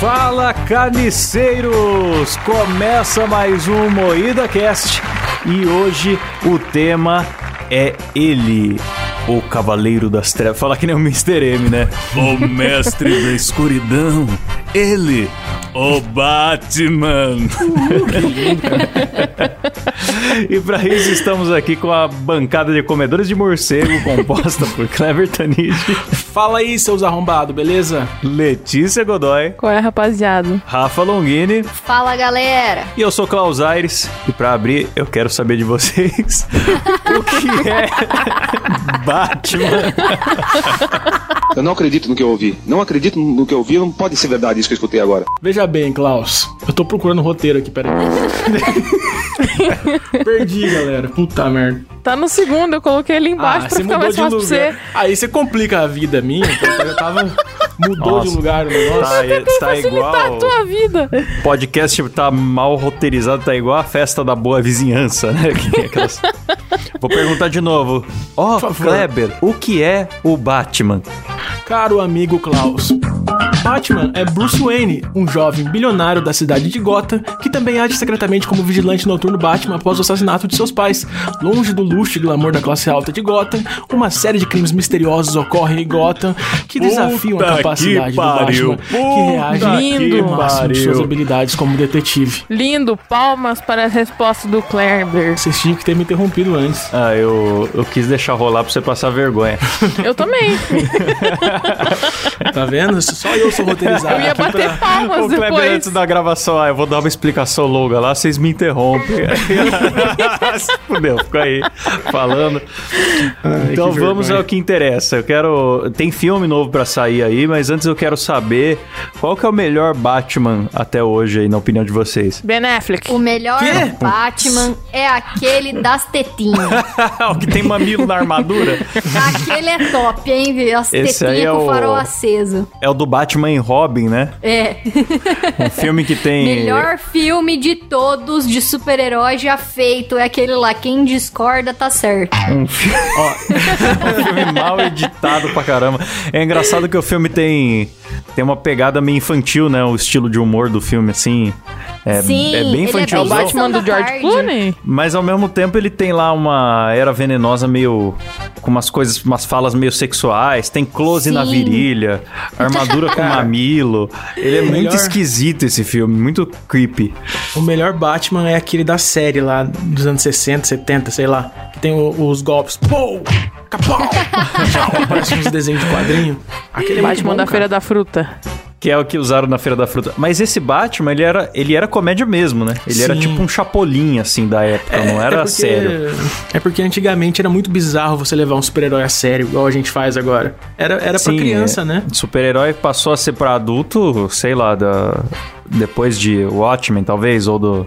Fala carniceiros! Começa mais um Moída Cast e hoje o tema é ele, Cavaleiro das Trevas. Fala que nem o Mr. M, né? O mestre da escuridão, ele, o Batman. e para isso estamos aqui com a bancada de comedores de morcego composta por Clever Tanid, Fala aí, seus arrombados, beleza? Letícia Godoy, Qual é, rapaziada? Rafa Longini Fala galera! e eu sou Klaus Aires. E para abrir, eu quero saber de vocês o que é Batman. Eu não acredito no que eu ouvi. Não acredito no que eu ouvi. Não pode ser verdade isso que eu escutei agora. Veja bem, Klaus. Eu tô procurando o roteiro aqui, peraí. Perdi, galera. Puta merda. Tá no segundo, eu coloquei ele embaixo pra ficar mais fácil pra você. Aí você complica a vida minha, porque eu tava. Mudou Nossa. de lugar o negócio. Tá, tá igual. a tua vida. podcast tá mal roteirizado, tá igual a festa da boa vizinhança, né? Aquelas- Vou perguntar de novo. Ó, favor. Kleber, o que é o Batman? Caro amigo Klaus. Batman é Bruce Wayne, um jovem bilionário da cidade de Gotham que também age secretamente como vigilante noturno Batman após o assassinato de seus pais. Longe do luxo e glamour da classe alta de Gotham, uma série de crimes misteriosos ocorrem em Gotham que desafiam a Puta capacidade que do. Batman, que reage que ao máximo de suas habilidades como detetive. Lindo, palmas para a resposta do Kleber. Vocês tinham que ter me interrompido antes. Ah, eu, eu quis deixar rolar pra você passar vergonha. Eu também. Tá vendo? Só eu sou roteirizado. Eu ia aqui bater pra- palmas Ô, Kleber, depois. antes da gravação, ah, eu vou dar uma explicação longa lá, vocês me interrompem. Fudeu, ficou aí falando. Ai, então que vamos vergonha. ao que interessa. Eu quero. Tem filme novo pra sair aí, mas antes eu quero saber qual que é o melhor Batman até hoje aí, na opinião de vocês. Ben Affleck. O melhor Quê? Batman é aquele das tetinhas. o que tem mamilo na armadura aquele é top, hein, viu? As Esse aí é com o farol aceso. é o do Batman e Robin, né? É. Um filme que tem. Melhor filme de todos de super-herói já feito. É aquele lá. Quem discorda tá certo. Um filme, um filme mal editado pra caramba. É engraçado que o filme tem tem uma pegada meio infantil, né? O estilo de humor do filme, assim. É, Sim, é bem ele é infantil. É o bem Batman do George. Clooney? Mas ao mesmo tempo ele tem lá uma era venenosa meio. Com umas coisas, umas falas meio sexuais, tem close na Sim. virilha, armadura com mamilo. Ele é muito melhor- esquisito esse filme, muito creepy. O melhor Batman é aquele da série lá dos anos 60, 70, sei lá. Que tem o- os golpes. Pou! Capau! Tchau, Parece uns desenhos de quadrinho. Aquele é muito Batman bom, da cara. Feira da Fruta. Que é o que usaram na Feira da Fruta. Mas esse Batman, ele era, ele era comédia mesmo, né? Ele era Sim. tipo um chapolim, assim, da época, não era porque- sério. É porque antigamente era muito bizarro você levar um super-herói a sério, igual a gente faz agora. Era, era pra Sim, criança, é. né? Super-herói passou a ser pra adulto, sei lá, da... depois de Watchmen, talvez, ou do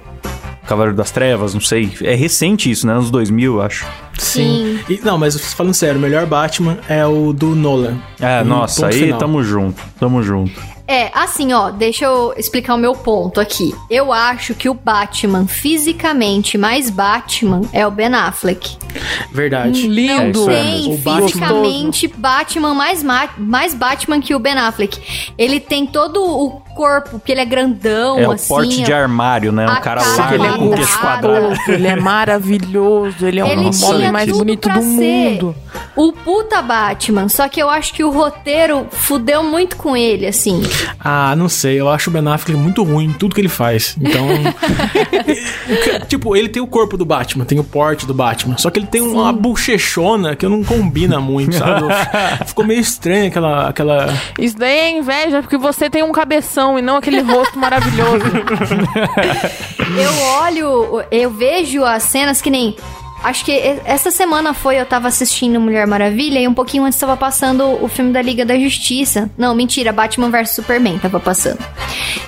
Cavaleiro das Trevas, não sei. É recente isso, né? Anos 2000, eu acho. Sim. E, não, mas falando sério, o melhor Batman é o do Nolan. É, Um nossa, aí final. tamo junto, tamo junto. É, assim, ó, deixa eu explicar o meu ponto aqui. Eu acho que o Batman fisicamente mais Batman é o Ben Affleck. Verdade. Lindo. isso é Tem O Batman- fisicamente Batman mais, ma- mais Batman que o Ben Affleck. Ele tem todo o corpo, porque ele é grandão, É o assim. porte de armário, né? Um cara largo Ele é com queixo quadrado. ele é maravilhoso, ele é Ele um homem mais bonito do mundo. O puta Batman. Só que eu acho que o roteiro fudeu muito com ele, assim. Ah, não sei. Eu acho o Ben Affleck muito ruim em tudo que ele faz. Então. o que- tipo, ele tem o corpo do Batman, tem o porte do Batman. Só que ele tem uma bochechona que não combina muito, sabe? Ficou meio estranho aquela. aquela... Isso daí é inveja, porque você tem um cabeção e não aquele rosto maravilhoso. Eu olho, eu vejo as cenas que nem. Acho que essa semana foi, eu tava assistindo Mulher Maravilha e um pouquinho antes tava passando o filme da Liga da Justiça. Não, mentira, Batman vs Superman tava passando.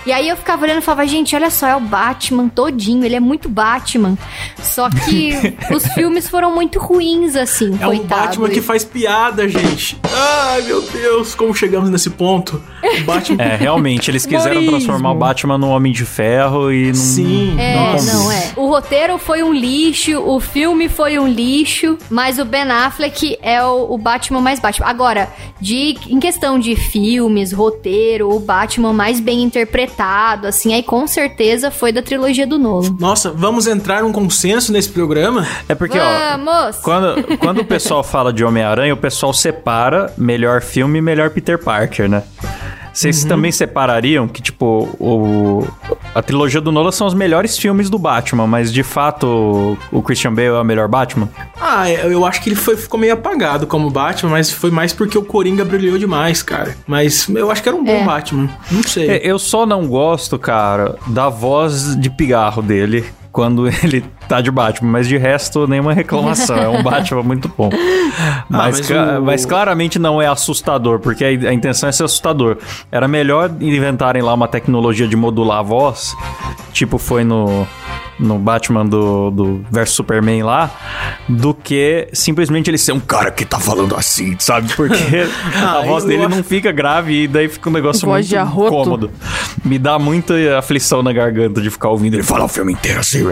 E aí eu ficava olhando e falava, gente, olha só, é o Batman todinho, ele é muito Batman. Só que os filmes foram muito ruins, assim, É um coitado. Batman que faz piada, gente. Ai, meu Deus, como chegamos nesse ponto? O Batman. É, realmente, eles quiseram Humorismo. transformar o Batman num Homem de Ferro e não. Sim. É, Nossa. não é. O roteiro foi um lixo, o filme filme foi um lixo, mas o Ben Affleck é o, o Batman mais Batman. Agora, de, em questão de filmes, roteiro, o Batman mais bem interpretado, assim, aí com certeza foi da trilogia do Nolan. Nossa, vamos entrar num consenso nesse programa? É porque, ó, Vamos! quando, quando o pessoal fala de Homem-Aranha, o pessoal separa melhor filme e melhor Peter Parker, né? Vocês também separariam que, tipo, o, a trilogia do Nolan são os melhores filmes do Batman, mas de fato o Christian Bale é o melhor Batman? Ah, eu acho que ele foi, ficou meio apagado como Batman, mas foi mais porque o Coringa brilhou demais, cara. Mas eu acho que era um bom É. Batman. Não sei. É, Eu só não gosto, cara, da voz de pigarro dele quando ele tá de Batman, mas de resto, nenhuma reclamação. É um Batman muito bom. Mas, mas ca- o- mas claramente não é assustador, porque a, a intenção é ser assustador. Era melhor inventarem lá uma tecnologia de modular a voz, tipo foi no. No Batman do, do versus Superman lá, do que simplesmente ele ser um cara que tá falando assim, sabe? Porque Ah, a voz dele acho- não fica grave e daí fica um negócio Voz muito de arroto. cômodo. Me dá muita aflição na garganta de ficar ouvindo ele falar o filme inteiro assim.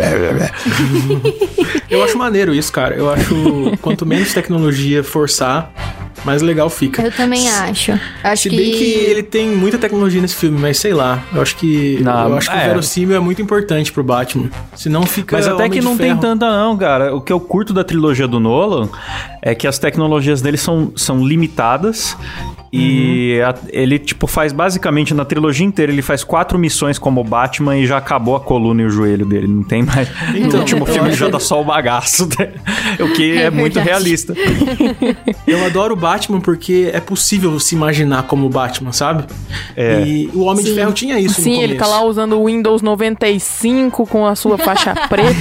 Eu acho maneiro isso, cara. Eu acho quanto menos tecnologia forçar, mais legal fica. Eu também acho. Acho Se que... bem que ele tem muita tecnologia nesse filme, mas sei lá. Eu acho que Não, eu acho que é. o verossímil é muito importante pro Batman. Senão fica Mas até Homem que de não tem tanta não, cara. O que eu curto da trilogia do Nolan é que as tecnologias dele são, são limitadas e Uhum. a- ele, tipo, faz basicamente na trilogia inteira, ele faz quatro missões como Batman e já acabou a coluna e o joelho dele. Não tem mais. Então, no último filme já que- tá só o bagaço. o que é, É muito realista. Eu adoro o Batman porque é possível se imaginar como Batman, sabe? É. E o Homem de Sim. Ferro tinha isso no Sim, ele tá lá usando o Windows 95 com a sua faixa preta.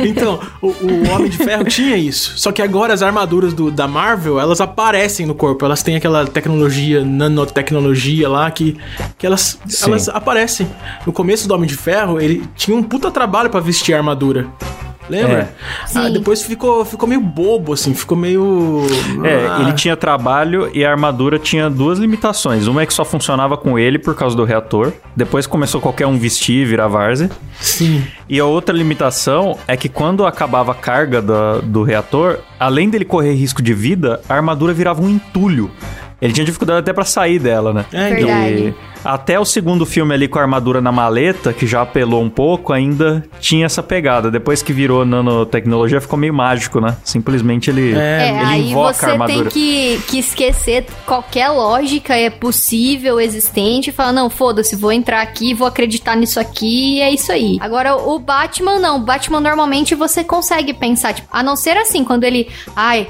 Então, o, o Homem de Ferro tinha isso. Só que agora as armaduras do- da Marvel, elas aparecem no corpo. Elas têm aquela tecnologia, nanotecnologia lá, que, que elas, Sim. elas aparecem. No começo do Homem de Ferro, ele tinha um puta trabalho pra vestir a armadura. Lembra? Sim. Ah, depois ficou, ficou meio bobo, assim. Ficou meio... É, Ah, ele tinha trabalho e a armadura tinha duas limitações. Uma é que só funcionava com ele por causa do reator. Depois começou qualquer um vestir e virar várzea. Sim. E a outra limitação é que quando acabava a carga da- do reator, além dele correr risco de vida, a armadura virava um entulho. Ele tinha dificuldade até pra sair dela, né? É, então. Verdade. E até o segundo filme ali com a armadura na maleta, que já apelou um pouco, ainda tinha essa pegada. Depois que virou nanotecnologia, ficou meio mágico, né? Simplesmente ele, É, ele aí invoca a você tem armadura. que, que esquecer qualquer lógica é possível, existente, e falar, não, foda-se, vou entrar aqui, vou acreditar nisso aqui, e é isso aí. Agora, o Batman não. O Batman, normalmente, você consegue pensar, tipo, a não ser assim, quando ele, ai,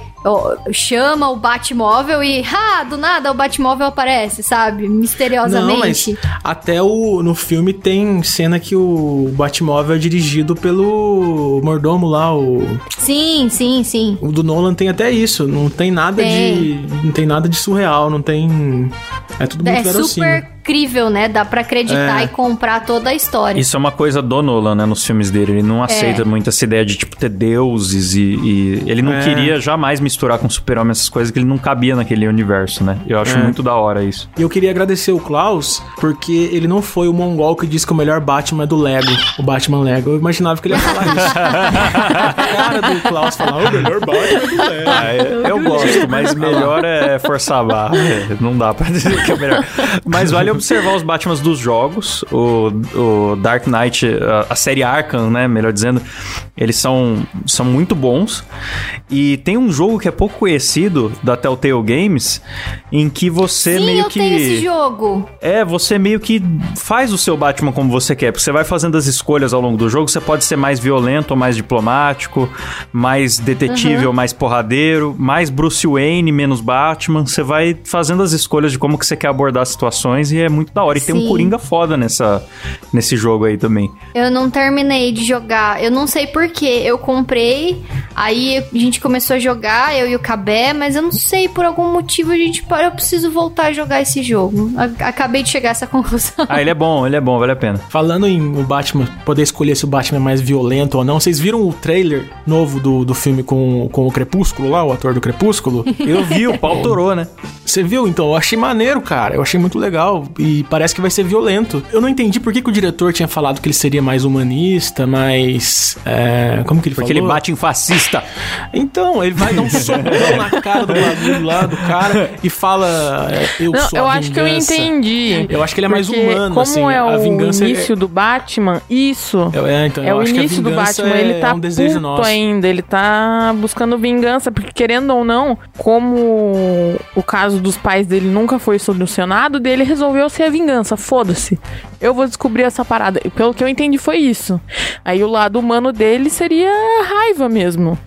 chama o Batmóvel e, ah, do nada o Batmóvel aparece, sabe? Misteriosamente. Mas até o, no filme tem cena que o Batmóvel é dirigido pelo mordomo lá, o, Sim, sim, sim. o do Nolan tem até isso, não tem nada Tem. de não tem nada de surreal, não tem é tudo muito É verossímil. super crível, né? Dá pra acreditar É. e comprar toda a história. Isso é uma coisa do Nolan, né, nos filmes dele. Ele não aceita muito essa ideia de, tipo, ter deuses e... e ele não É. queria jamais misturar com super-homem essas coisas que ele não cabia naquele universo, né? Eu acho É. muito da hora isso. E eu queria agradecer o Klaus, porque ele não foi o mongol que disse que o melhor Batman é do Lego, o Batman Lego. Eu imaginava que ele ia falar isso. a cara do Klaus falar, o melhor Batman é do Lego. Ah, eu, eu gosto, mas melhor é forçar a barra. É, não dá pra dizer que é melhor. Mas vale observar os Batmans dos jogos. O, o Dark Knight, a, a série Arkham, né? Melhor dizendo, eles são, são muito bons. E tem um jogo que é pouco conhecido da Telltale Games, em que você Sim, meio eu que. tenho esse jogo. É, você meio que faz o seu Batman como você quer, porque você vai fazendo as escolhas ao longo do jogo, você pode ser mais violento ou mais diplomático, mais detetive Uhum. ou mais porradeiro, mais Bruce Wayne, menos Batman, você vai fazendo as escolhas de como que você quer abordar as situações e é muito da hora. E tem um Sim. Coringa foda nessa, nesse jogo aí também. Eu não terminei de jogar. Eu não sei porquê. Eu comprei, aí a gente começou a jogar, eu e o Cabé, mas eu não sei, por algum motivo a gente parou. Eu preciso voltar a jogar esse jogo. Acabei de chegar a essa conclusão. Ah, ele é bom, ele é bom, vale a pena. Falando em o Batman, poder escolher se o Batman é mais violento ou não, vocês viram o trailer novo do, do filme com, com o Crepúsculo lá, o ator do Crepúsculo? Eu vi, o pau torou, né? Você viu? Então, eu achei maneiro, cara. Eu achei muito legal. E parece que vai ser violento. Eu não entendi por que, que o diretor tinha falado que ele seria mais humanista, mais. É, como que ele Porque falou? ele bate em fascista. Então, ele vai dar um socão na cara do bagulho lá, do cara, e fala: é, Eu Não, sou eu a acho que eu vingança." entendi. Eu acho que ele é mais humano, como assim. é a o vingança é- início do Batman, isso. É, então, É eu o acho que a início do vingança Batman, é, ele tá é um desejo puto nosso. ainda, ele tá buscando vingança, porque querendo ou não, como o caso dos pais dele nunca foi solucionado, dele resolveu ser a vingança, foda-se. Eu vou descobrir essa parada. E Pelo que eu entendi foi isso. Aí o lado humano dele seria a raiva mesmo.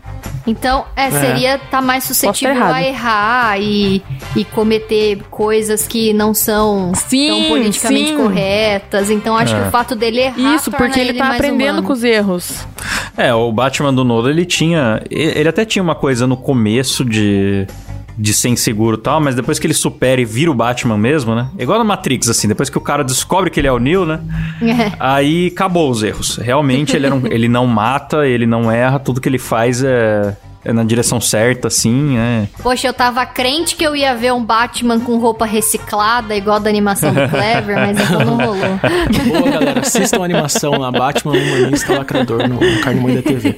Então, é, seria tá mais suscetível errado. a errar e, e cometer coisas que não são Sim, tão politicamente sim. corretas. Então, acho que o fato dele errar Isso, torna porque ele tá mais aprendendo humano. com os erros. É, o Batman do Nolan, ele tinha. Ele até tinha uma coisa no começo de. De ser inseguro e tal, mas depois que ele supera e vira o Batman mesmo, né? Igual no Matrix, assim, depois que o cara descobre que ele é o Neo, né? É. Aí acabou os erros. Realmente ele, um- ele não mata, ele não erra, tudo que ele faz é, é na direção certa, assim, é. Poxa, eu tava crente que eu ia ver um Batman com roupa reciclada, igual da animação do Clever, mas então não rolou. Boa, galera. Assistam a animação lá, Batman Humanista Lacrador no, no Carne Moída TV.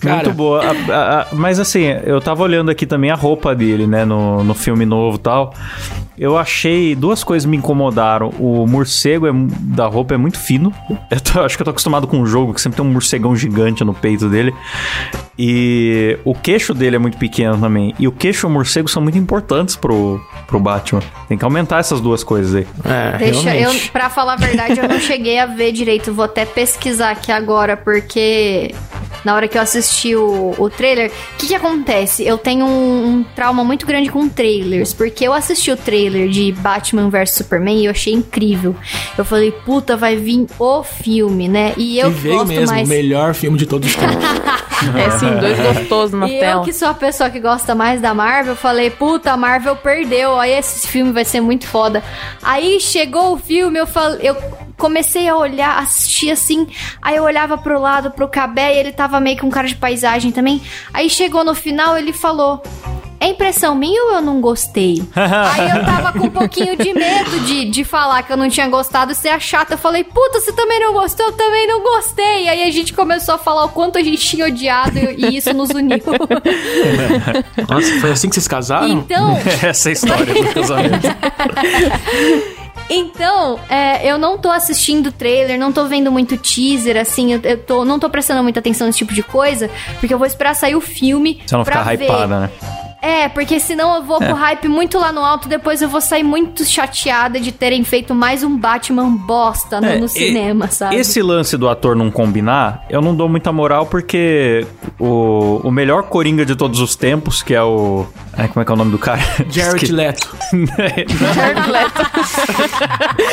Cara, Muito boa. A- a- a- mas assim, eu tava olhando aqui também a roupa dele, né, no, no filme novo e tal. Eu achei duas coisas me incomodaram. O morcego é da roupa é muito fino. Eu tô- acho que eu tô acostumado com um jogo que sempre tem um morcegão gigante no peito dele. E o queixo dele é muito pequeno também. E o queixo e o morcego são muito importantes pro, pro Batman. Tem que aumentar essas duas coisas aí. é, Deixa eu, pra falar a verdade, eu não cheguei a ver direito. Vou até pesquisar aqui agora, porque na hora que eu assisti o, o trailer, o que, que acontece? Eu tenho um, um trauma muito grande com trailers, porque eu assisti o trailer de Batman vs Superman e eu achei incrível. Eu falei, puta, vai vir o filme, né? E eu E veio gosto mesmo, mais. o melhor filme de todos os tempos. É sim, dois gostosos na E tela. eu que sou a pessoa que gosta mais da Marvel, falei, puta, a Marvel perdeu, aí esse filme vai ser muito foda. Aí chegou o filme, eu falei, eu comecei a olhar, assistir assim, aí eu olhava pro lado, pro Cabé, e ele tava meio com cara de paisagem também. Aí chegou no final, ele falou... É impressão minha ou eu não gostei? Aí eu tava com um pouquinho de medo de, de falar que eu não tinha gostado e ser a chata. Eu falei, puta, você também não gostou? Eu também não gostei. Aí a gente começou a falar o quanto a gente tinha odiado e, e isso nos uniu. Nossa, foi assim que vocês casaram? Então, Essa é a história do casamento. Então é, eu não tô assistindo trailer, não tô vendo muito teaser, assim, eu, eu tô, não tô prestando muita atenção nesse tipo de coisa, porque eu vou esperar sair o filme Você não pra ficar ver. hypada, né? É, porque senão eu vou com o hype muito lá no alto, depois eu vou sair muito chateada de terem feito mais um Batman bosta no, É, no e- cinema, sabe? Esse lance do ator não combinar, eu não dou muita moral porque o, o melhor Coringa de todos os tempos, que é o. Ai, como é que é o nome do cara? Jared Esque- Leto. Jared Leto,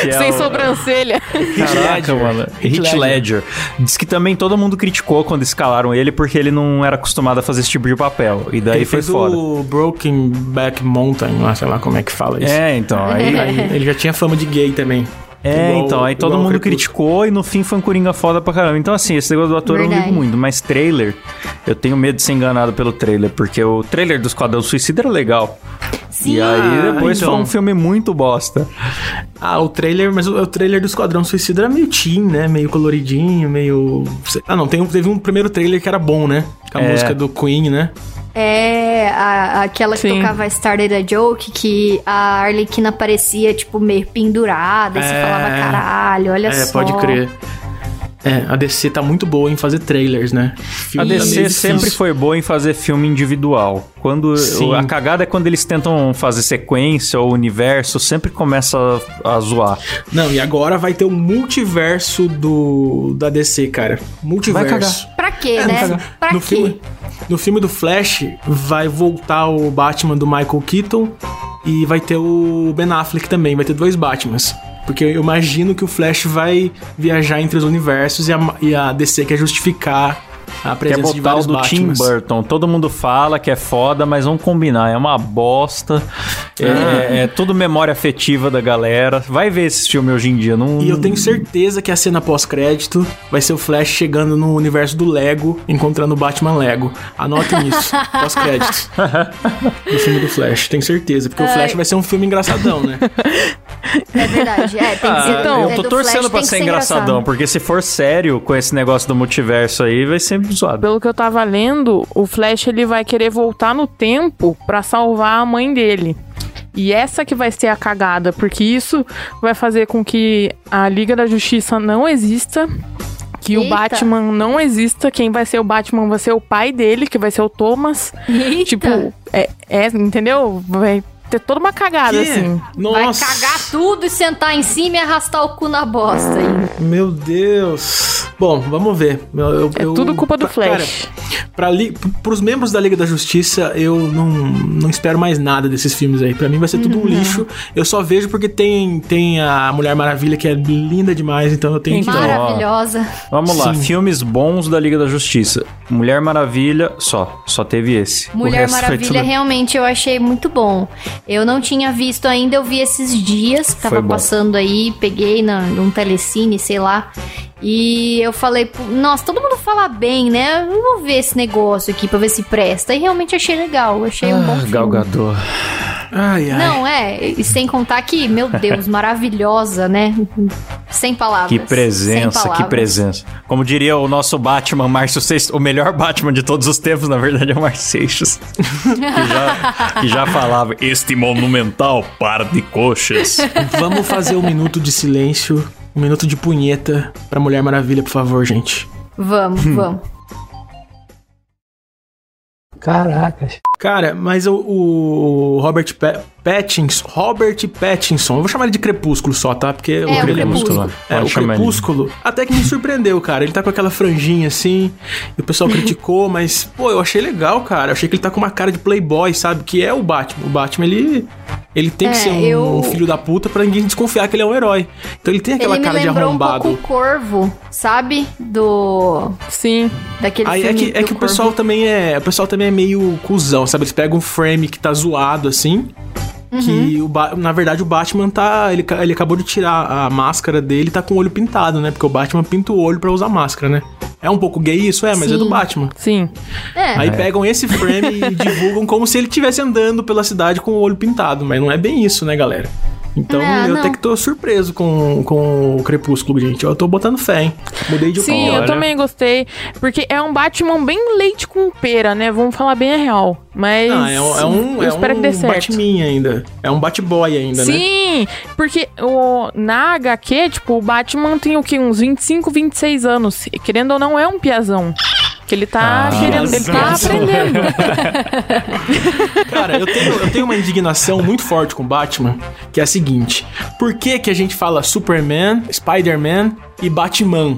é sem o- sobrancelha. Caraca, Ledger. mano. Heath Heath Ledger. Diz que também todo mundo criticou quando escalaram ele porque ele não era acostumado a fazer esse tipo de papel. E daí ele foi fez foda. o Broken Back Mountain, lá, sei lá como é que fala isso. É, então, aí. Aí ele já tinha fama de gay também. É, Igual- então, aí todo mundo criticou e no fim foi um Coringa foda pra caramba. Então, assim, esse negócio do ator eu não Verdade. ligo muito, mas trailer, eu tenho medo de ser enganado pelo trailer, porque o trailer do Esquadrão Suicida era legal. Sim. E aí Ah, depois então. foi um filme muito bosta. Ah, o trailer, mas o, o trailer do Esquadrão Suicida era meio teen, né? Meio coloridinho, meio. Ah, não, tem um- teve um primeiro trailer que era bom, né? Com a É. música do Queen, né? É, a- aquela que Sim. tocava Started a Joke, que a Arlequina parecia, tipo, meio pendurada, e você É. falava, caralho, olha é, só. pode crer. É, a DC tá muito boa em fazer trailers, né? Filme A DC meio sempre foi boa em fazer filme individual. Quando Sim. a cagada é quando eles tentam fazer sequência ou universo, sempre começa a, a zoar. Não, e agora vai ter o multiverso do da DC, cara. Multiverso. Pra quê, É, né? Pra no quê? filme, no filme do Flash vai voltar o Batman do Michael Keaton e vai ter o Ben Affleck também, vai ter dois Batmans. Porque eu imagino que o Flash vai viajar entre os universos e a, e a DC quer justificar a Quer presença de botar o vários do Tim Batmans. Burton. Todo mundo fala que é foda, mas vamos combinar. É uma bosta. É, Ah. é- é tudo memória afetiva da galera. Vai ver esse filme hoje em dia. Não, E eu tenho certeza que a cena pós-crédito vai ser o Flash chegando no universo do Lego, encontrando o Batman Lego. Anotem isso, pós-créditos. do filme do Flash, tenho certeza. Porque o Flash vai ser um filme engraçadão, né? É verdade. É, tem que ser. então, é, eu tô do torcendo Flash pra que ser engraçadão, porque se for sério com esse negócio do multiverso aí, vai ser zoado. Pelo que eu tava lendo, o Flash ele vai querer voltar no tempo pra salvar a mãe dele. E essa que vai ser a cagada, porque isso vai fazer com que a Liga da Justiça não exista, que o Eita. Batman não exista, quem vai ser o Batman vai ser o pai dele, que vai ser o Thomas. Eita. Tipo, é, é, entendeu? Vai ter toda uma cagada, Que? assim. Vai Nossa. cagar tudo e sentar em cima e arrastar o cu na bosta aí. Meu Deus. Bom, vamos ver. Eu, eu- É eu- tudo culpa do pra- cara, Flash. Pra li, pros membros da Liga da Justiça, eu não, não espero mais nada desses filmes aí. Pra mim vai ser tudo Uhum. um lixo. Eu só vejo porque tem, tem a Mulher Maravilha, que é linda demais, então eu tenho que. Então, Maravilhosa. Vamos lá, Sim. filmes bons da Liga da Justiça. Mulher Maravilha, só. Só teve esse. Mulher Maravilha tudo- realmente eu achei muito bom. Eu não tinha visto ainda, eu vi esses dias tava passando aí, peguei na, num telecine, sei lá. E eu falei, "Pô, nossa, todo mundo fala bem, né? Eu vou ver esse negócio aqui pra ver se presta. E realmente achei legal, achei um bom Ah, filme. Gal Gadot. Ai, ai. Não, é, e sem contar que, meu Deus, maravilhosa, né? Sem palavras. Que presença, que palavras. presença. Como diria o nosso Batman, Márcio Seixas, o melhor Batman de todos os tempos, na verdade, é o Márcio Seixas. que, já, que já falava, este monumental par de coxas. Vamos fazer um minuto de silêncio, um minuto de punheta pra Mulher Maravilha, por favor, gente. Vamos, Hum. vamos. Caracas. Cara, mas o, o Robert Pa- Pattinson, Robert Pattinson, eu vou chamar ele de Crepúsculo só, tá? Porque É, o Crepúsculo. É, o. Crepúsculo, até que me surpreendeu, cara. Ele tá com aquela franjinha assim, e o pessoal criticou, mas, pô, eu achei legal, cara. Eu achei que ele tá com uma cara de playboy, sabe? Que é o Batman. O Batman, ele, ele tem que É, ser um, eu- um filho da puta pra ninguém desconfiar que ele é um herói. Então ele tem aquela Ele cara de lembrou um arrombado. pouco o Corvo, sabe? Do... Sim. Daquele Aí é que, é que o pessoal também é. O pessoal também é meio cuzão, sabe? Eles pegam um frame que tá zoado assim. Uhum. Que o Ba- na verdade o Batman tá. Ele, ele acabou de tirar a máscara dele e tá com o olho pintado, né? Porque o Batman pinta o olho pra usar máscara, né? É um pouco gay isso, é, mas é do Sim. Batman. Sim. É, Aí pegam esse frame e divulgam como se ele estivesse andando pela cidade com o olho pintado. Mas não é bem isso, né, galera? Então É, eu não. até que tô surpreso com, com o Crepúsculo, gente. Eu tô botando fé, hein? Mudei de Sim, opinião. eu Olha. também gostei. Porque é um Batman bem leite com pera, né? Vamos falar bem a real. Mas. Ah, é um, é um, eu é espero um que dê certo. Batman ainda. É um Batboy ainda, né? Sim, porque o, na HQ, tipo, o Batman tem o quê? Uns 25, 26 anos. E, Querendo ou não, é um piazão. Que ele tá Ah, querendo, ele tá aprendendo. Cara, eu tenho, eu tenho uma indignação muito forte com o Batman, que é a seguinte. Por que que a gente fala Superman, Spider-Man e Batman?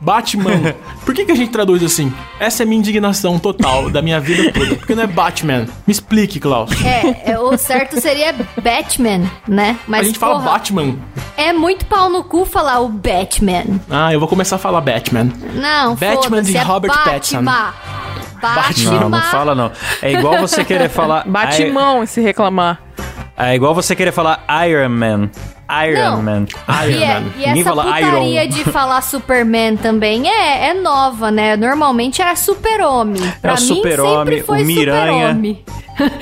Batman. Por que que a gente traduz assim? Essa é a minha indignação total da minha vida toda. Porque não é Batman. Me explique, Klaus. é, é, o certo seria Batman, né? Mas a gente fala porra, Batman. é muito pau no cu falar o Batman. Ah, eu vou começar a falar Batman. Não, Batman de é Robert Pattinson. Batman. Batman. Não, não fala não. É igual você querer falar... Bate I- mão se reclamar. É igual você querer falar Iron Man. Iron Não. Man. Iron E, é- Man. e Ninguém essa fala putaria Iron. de falar Superman também é, é nova, né? Normalmente era Super-Homem. Pra o mim Super-Homem, sempre foi o Miranha. Super-Homem.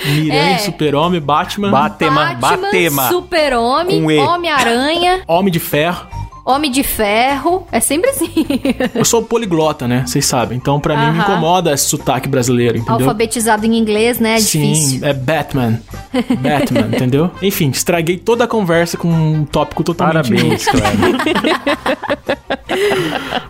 Miranha, É. Super-Homem, Batman, Batema, Batema. Super-Homem, Com E. Homem-Aranha, Homem de Ferro. Homem de Ferro. É sempre assim. Eu sou poliglota, né? Vocês sabem. Então, pra mim, me incomoda esse sotaque brasileiro, entendeu? Alfabetizado em inglês, né? É Sim, difícil. é Batman. Batman, entendeu? Enfim, estraguei toda a conversa com um tópico totalmente Parabéns.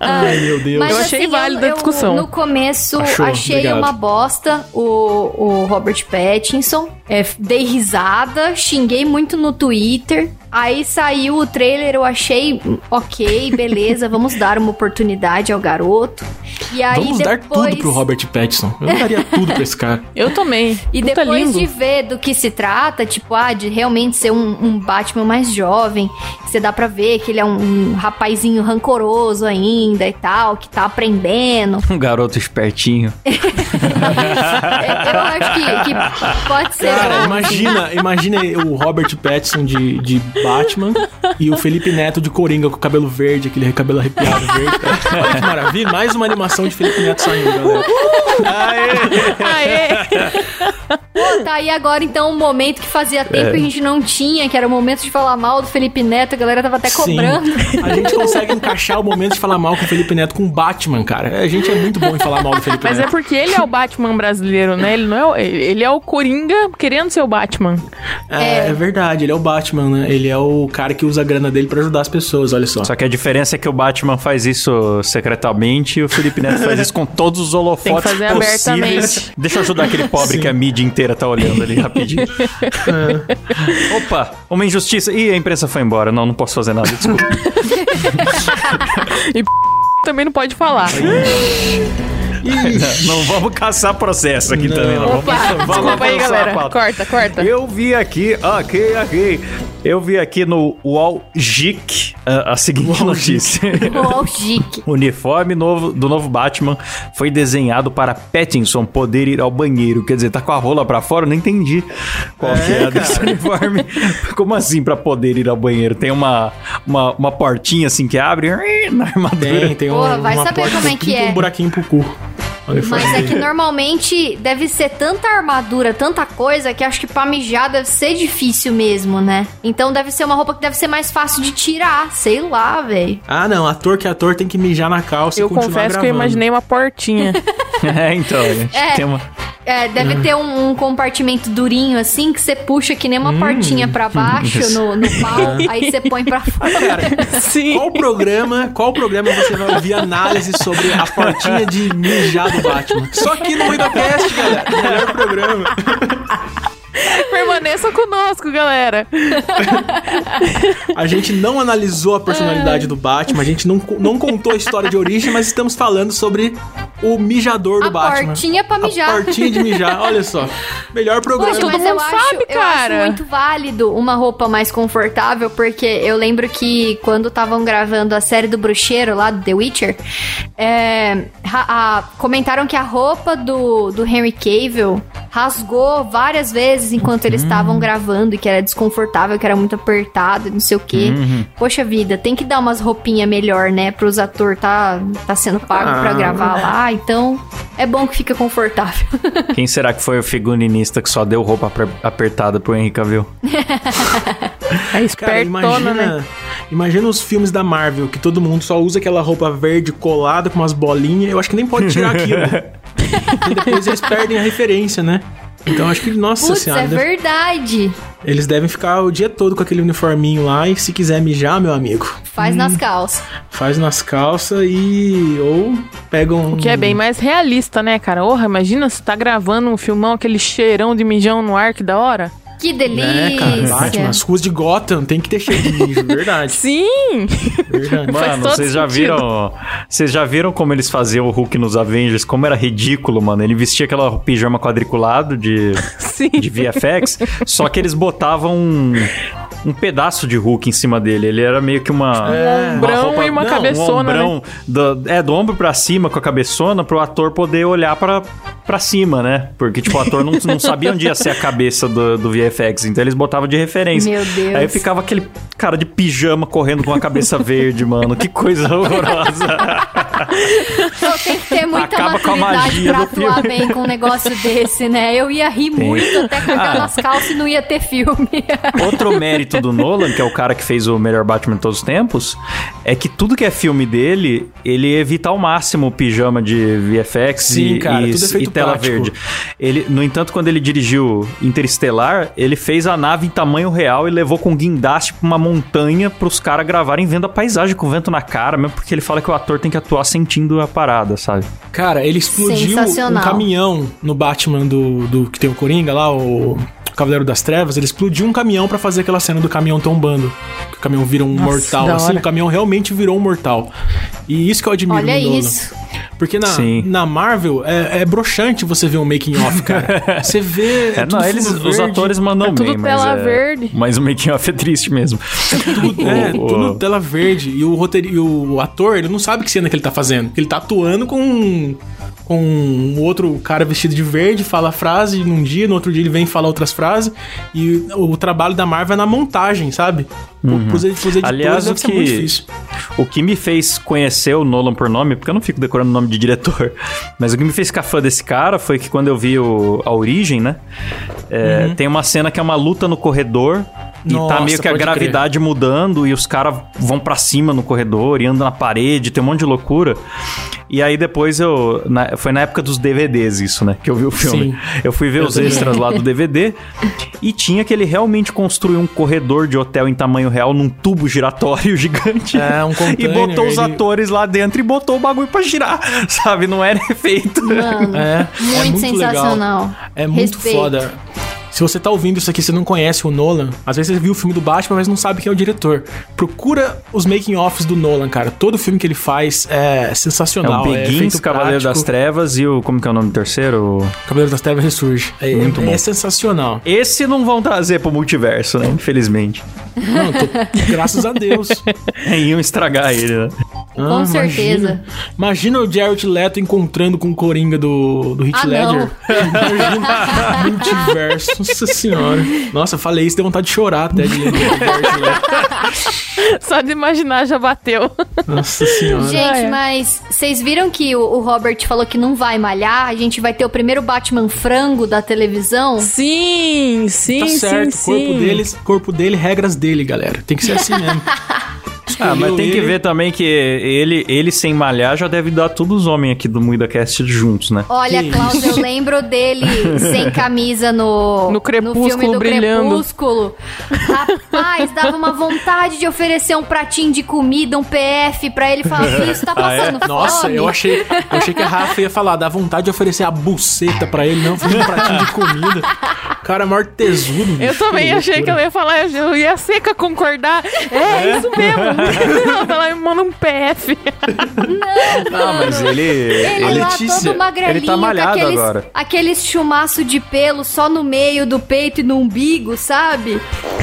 Ai, meu Deus. Mas Eu achei assim, válida a discussão. no começo Achou, achei obrigado. uma bosta o, o Robert Pattinson. É, dei risada, xinguei muito no Twitter. Aí saiu o trailer, eu achei hum, ok, beleza, vamos dar uma oportunidade ao garoto. E aí Vamos depois... dar tudo pro Robert Pattinson. Eu daria tudo pra esse cara. Eu também. E Puta depois lindo. de ver do que se trata, tipo, ah, de realmente ser um, um Batman mais jovem, você dá pra ver que ele é um, um rapazinho rancoroso ainda e tal, que tá aprendendo. Um garoto espertinho. Eu acho que, que pode ser. Cara, imagina, imagina o Robert Pattinson de, de Batman e o Felipe Neto de Coringa com o cabelo verde, aquele cabelo arrepiado verde. Olha que maravilha, mais uma animação de Felipe Neto saindo, galera. Aê! Pô, Tá aí agora, então, um momento que fazia tempo que a gente não tinha, que era o momento de falar mal do Felipe Neto, a galera tava até Sim. cobrando. A gente consegue encaixar o momento de falar mal com o Felipe Neto com o Batman, cara. A gente é muito bom em falar mal do Felipe Mas é Neto. porque ele é o Batman brasileiro, né? Ele não é o, ele é o Coringa querendo ser o Batman. É, é verdade, ele é o Batman, né? Ele é o cara que usa a grana dele pra ajudar as pessoas, olha só. Só que a diferença é que o Batman faz isso secretamente e o Felipe Neto faz isso com todos os holofotes Tem que fazer possíveis. abertamente. Deixa eu ajudar aquele pobre que a mídia inteira tá olhando ali rapidinho. É. Opa, uma injustiça. Ih, a imprensa foi embora. Não, não posso fazer nada, desculpa. Também não pode falar. Não, não vamos caçar processo aqui Não. também. Não. Vamos, Opa, vamos desculpa aí, galera. Corta, corta. Eu vi aqui, ok, ok. Eu vi aqui no Geek a, a seguinte notícia. Ó, o Gic. O uniforme novo, do novo Batman foi desenhado para Pattinson poder ir ao banheiro. Quer dizer, tá com a rola pra fora? Eu não entendi qual que é É, desse uniforme. Como assim pra poder ir ao banheiro? Tem uma, uma, uma portinha assim que abre na armadura. Tem, tem Porra, vai uma saber porta como é que é. um buraquinho pro cu. Mas é que normalmente deve ser tanta armadura, tanta coisa, que acho que pra mijar deve ser difícil mesmo, né? Então deve ser uma roupa que deve ser mais fácil de tirar, sei lá, velho. Ah, não, ator que é ator tem que mijar na calça Eu e continuar confesso que eu imaginei uma portinha. É, então, gente. É. Tem uma... É, deve ter um, um compartimento durinho assim, que você puxa que nem uma portinha pra baixo no, no pau, aí você põe pra fora. Sim. Qual programa, qual programa você vai ouvir análise sobre a portinha de mijar do Batman? Só aqui no MuidaCast, galera. Melhor programa. Permaneça conosco, galera. A gente não analisou a personalidade do Batman, a gente não, não contou a história de origem, mas estamos falando sobre o mijador do A Batman. portinha pra mijar. A portinha de mijar, olha só. Melhor programa. Poxa, todo mas eu mundo acho, sabe, eu acho cara. muito válido uma roupa mais confortável, porque eu lembro que quando estavam gravando a série do bruxeiro lá do The Witcher, é, ra- a- comentaram que a roupa do, do Henry Cavill rasgou várias vezes enquanto eles estavam gravando e que era desconfortável, que era muito apertado e não sei o quê. Poxa vida, tem que dar umas roupinhas melhor, né? Pros atores tá, tá sendo pago pra Ah. gravar lá, então é bom que fica confortável. Quem será que foi o figurinista que só deu roupa apertada pro Henry Cavill? É Cara, espertona, imagina, né? imagina os filmes da Marvel, que todo mundo só usa aquela roupa verde colada com umas bolinhas. Eu acho que nem pode tirar aquilo. e depois eles perdem a referência, né? Então acho que, nossa Putz, senhora, é deve- verdade. eles devem ficar o dia todo com aquele uniforminho lá e se quiser mijar, meu amigo, Faz nas calças. faz nas calças e ou pegam O que é bem mais realista, né, cara? Porra, imagina se tá gravando um filmão, aquele cheirão de mijão no ar, que da hora. Que delícia. né, cara, Batman, as ruas de Gotham tem que ter cheio de mijo, verdade, Sim! verdade. Mano, vocês já viram. Vocês já viram como eles faziam o Hulk nos Avengers? Como era ridículo, mano. Ele vestia aquela pijama quadriculado de, Sim. de VFX, só que eles botavam um, um pedaço de Hulk em cima dele. Ele era meio que uma. É. ombrão e uma não, cabeçona, Um ombrão do, é, do ombro pra cima com a cabeçona pro ator poder olhar pra, pra cima, né? Porque, tipo, o ator não, não sabia onde ia ser a cabeça do, do VFX. Então eles botavam de referência. Meu Deus. Aí ficava aquele cara de pijama correndo com a cabeça verde, mano. Que coisa horrorosa. Então tem que ter muita Acaba maturidade pra atuar filme. bem com um negócio desse, né? Eu ia rir muito até com aquelas calças e não ia ter filme. Outro mérito do Nolan, que é o cara que fez o melhor Batman de todos os tempos, é que tudo que é filme dele, ele evita ao máximo o pijama de VFX Sim, e, cara, e- tudo é feito e tela prático. verde. Ele, no entanto, quando ele dirigiu Interestelar, ele fez a nave em tamanho real e levou com guindaste pra uma montanha pros caras gravarem vendo a paisagem com vento na cara, mesmo porque ele fala que o ator tem que atuar sentindo a parada, sabe? Cara, ele explodiu um caminhão no Batman do, do que tem o Coringa lá, o Cavaleiro das Trevas. Ele explodiu um caminhão pra fazer aquela cena do caminhão tombando. Que o caminhão vira um mortal. da Assim, o caminhão realmente virou um mortal. E isso que eu admiro Olha no Nolan. Porque na, Sim. na Marvel é, é broxante você ver um making off, cara. Você vê. É, tudo não, eles, fundo os verde, atores mandam É tudo bem, mas, tela é- verde. mas o making off é triste mesmo. Tudo, é, O- o- tudo tela verde. E o, roteiro, e o ator, ele não sabe que cena que ele tá fazendo. Ele tá atuando com, com um outro cara vestido de verde, fala a frase num dia, no outro dia ele vem e fala outras frases. E o, trabalho da Marvel é na montagem, sabe? Pô, Pros, ed- pros editores Uhum. Aliás, o que-. O que me fez conhecer o Nolan por nome, porque eu não fico decorando o nome de diretor, mas o que me fez ficar fã desse cara foi que quando eu vi o, a origem, né? é, Tem uma cena que é uma luta no corredor. E tá meio que a gravidade mudando e os caras vão pra cima no corredor e andam na parede, tem um monte de loucura. E aí depois eu. na- foi na época dos DVDs isso, né? Que eu vi o filme. Sim. Eu fui ver Eu os também. extras lá do DVD e tinha que ele realmente construiu um corredor de hotel em tamanho real num tubo giratório gigante. É, um E botou os ele- atores lá dentro e botou o bagulho pra girar, sabe? Não era efeito. Mano, É, muito, é muito sensacional. legal. É muito Respeito. foda. Se você tá ouvindo isso aqui e você não conhece o Nolan, às vezes você viu o filme do Batman, mas não sabe quem é o diretor. Procura os making-offs do Nolan, cara. Todo filme que ele faz é É sensacional. o Begins, efeito Cavaleiro das. Trevas e o. Como que é o nome do terceiro? Cavaleiro das Trevas ressurge. É, Muito é, bom. é sensacional. Esse não vão trazer pro multiverso, né? Infelizmente. Não, tô- graças a Deus. Iam estragar ele, né? Ah, certeza. Imagina o Jared Leto encontrando com o Coringa do, do Heath Ah, Ledger. Imagina multiverso. Nossa senhora. Nossa, falei isso, deu vontade de chorar até de Leto. Só de imaginar já bateu. Nossa senhora. Gente, é. mas vocês viram que o, o Robert falou que não vai malhar? A gente vai ter o primeiro Batman frango da televisão? Sim, sim, Tá certo, sim, corpo sim. dele, corpo dele, regras dele, galera. Tem que ser assim mesmo. Ah, mas tem que ele. ver também que ele, ele sem malhar já deve dar todos os homens aqui do MuidaCast juntos, né? Olha, Que Klaus, eu lembro dele sem camisa no, No Crepúsculo, filme do brilhando. Crepúsculo. Rapaz, dava uma vontade de oferecer um pratinho de comida, um PF pra ele e falar: Filho, isso tá Ah, é? passando Nossa, fome. eu achei, eu achei que a Rafa ia falar, dá vontade de oferecer a buceta pra ele, não, fazer um pratinho de comida. O cara é maior tesudo. Eu bicho, também achei que loucura. ela ia falar, eu ia seca concordar. É, isso mesmo. ela me manda um PF. Ah, mas ele. Ele ele lá Letícia, todo magrelinho, ele tá malhado com aqueles, agora. aqueles chumaço de pelo só no meio do peito e no umbigo, sabe?